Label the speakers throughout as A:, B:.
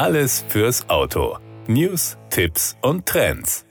A: Alles fürs Auto. News, Tipps und Trends.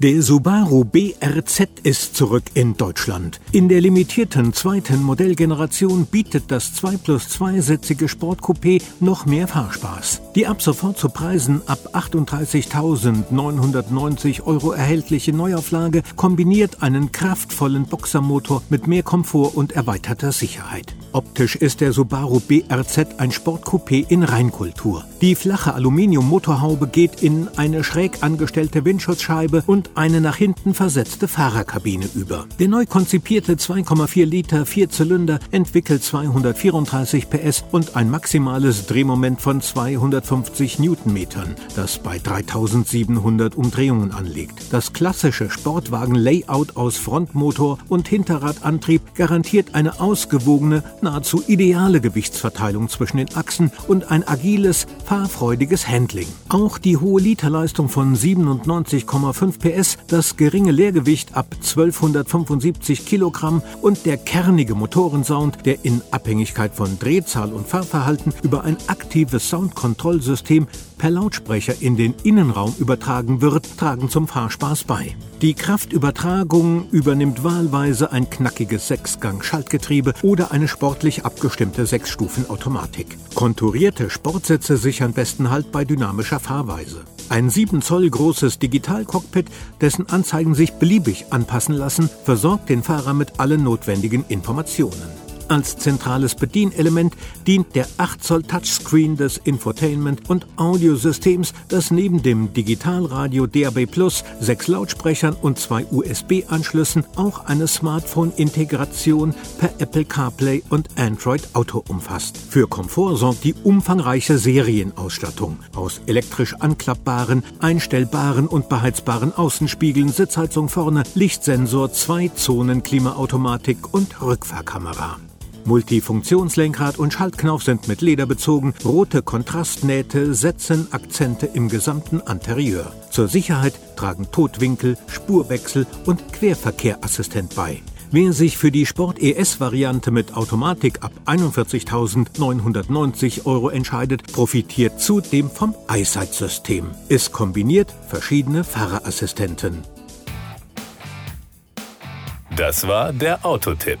B: Der Subaru BRZ ist zurück in Deutschland. In der limitierten zweiten Modellgeneration bietet das 2 plus 2-sitzige Sportcoupé noch mehr Fahrspaß. Die ab sofort zu Preisen ab 38.990 Euro erhältliche Neuauflage kombiniert einen kraftvollen Boxermotor mit mehr Komfort und erweiterter Sicherheit. Optisch ist der Subaru BRZ ein Sportcoupé in Reinkultur. Die flache Aluminiummotorhaube geht in eine schräg angestellte Windschutzscheibe und eine nach hinten versetzte Fahrerkabine über. Der neu konzipierte 2,4 Liter Vierzylinder entwickelt 234 PS und ein maximales Drehmoment von 250 Newtonmetern, das bei 3700 Umdrehungen anliegt. Das klassische Sportwagen-Layout aus Frontmotor und Hinterradantrieb garantiert eine ausgewogene, nahezu ideale Gewichtsverteilung zwischen den Achsen und ein agiles, fahrfreudiges Handling. Auch die hohe Literleistung von 97,5 PS das geringe Leergewicht ab 1275 Kilogramm und der kernige Motorensound, der in Abhängigkeit von Drehzahl und Fahrverhalten über ein aktives Soundkontrollsystem per Lautsprecher in den Innenraum übertragen wird, tragen zum Fahrspaß bei. Die Kraftübertragung übernimmt wahlweise ein knackiges Sechsgang-Schaltgetriebe oder eine sportlich abgestimmte Sechsstufen-Automatik. Konturierte Sportsitze sichern besten Halt bei dynamischer Fahrweise. Ein 7 Zoll großes Digitalcockpit, dessen Anzeigen sich beliebig anpassen lassen, versorgt den Fahrer mit allen notwendigen Informationen. Als zentrales Bedienelement dient der 8 Zoll Touchscreen des Infotainment- und Audiosystems, das neben dem Digitalradio DAB Plus, sechs Lautsprechern und zwei USB-Anschlüssen auch eine Smartphone-Integration per Apple CarPlay und Android Auto umfasst. Für Komfort sorgt die umfangreiche Serienausstattung aus elektrisch anklappbaren, einstellbaren und beheizbaren Außenspiegeln, Sitzheizung vorne, Lichtsensor, zwei Zonen Klimaautomatik und Rückfahrkamera. Multifunktionslenkrad und Schaltknauf sind mit Leder bezogen, rote Kontrastnähte setzen Akzente im gesamten Interieur. Zur Sicherheit tragen Totwinkel, Spurwechsel und Querverkehrassistent bei. Wer sich für die Sport-ES-Variante mit Automatik ab 41.990 Euro entscheidet, profitiert zudem vom EyeSight-System. Es kombiniert verschiedene Fahrerassistenten.
A: Das war der Autotipp.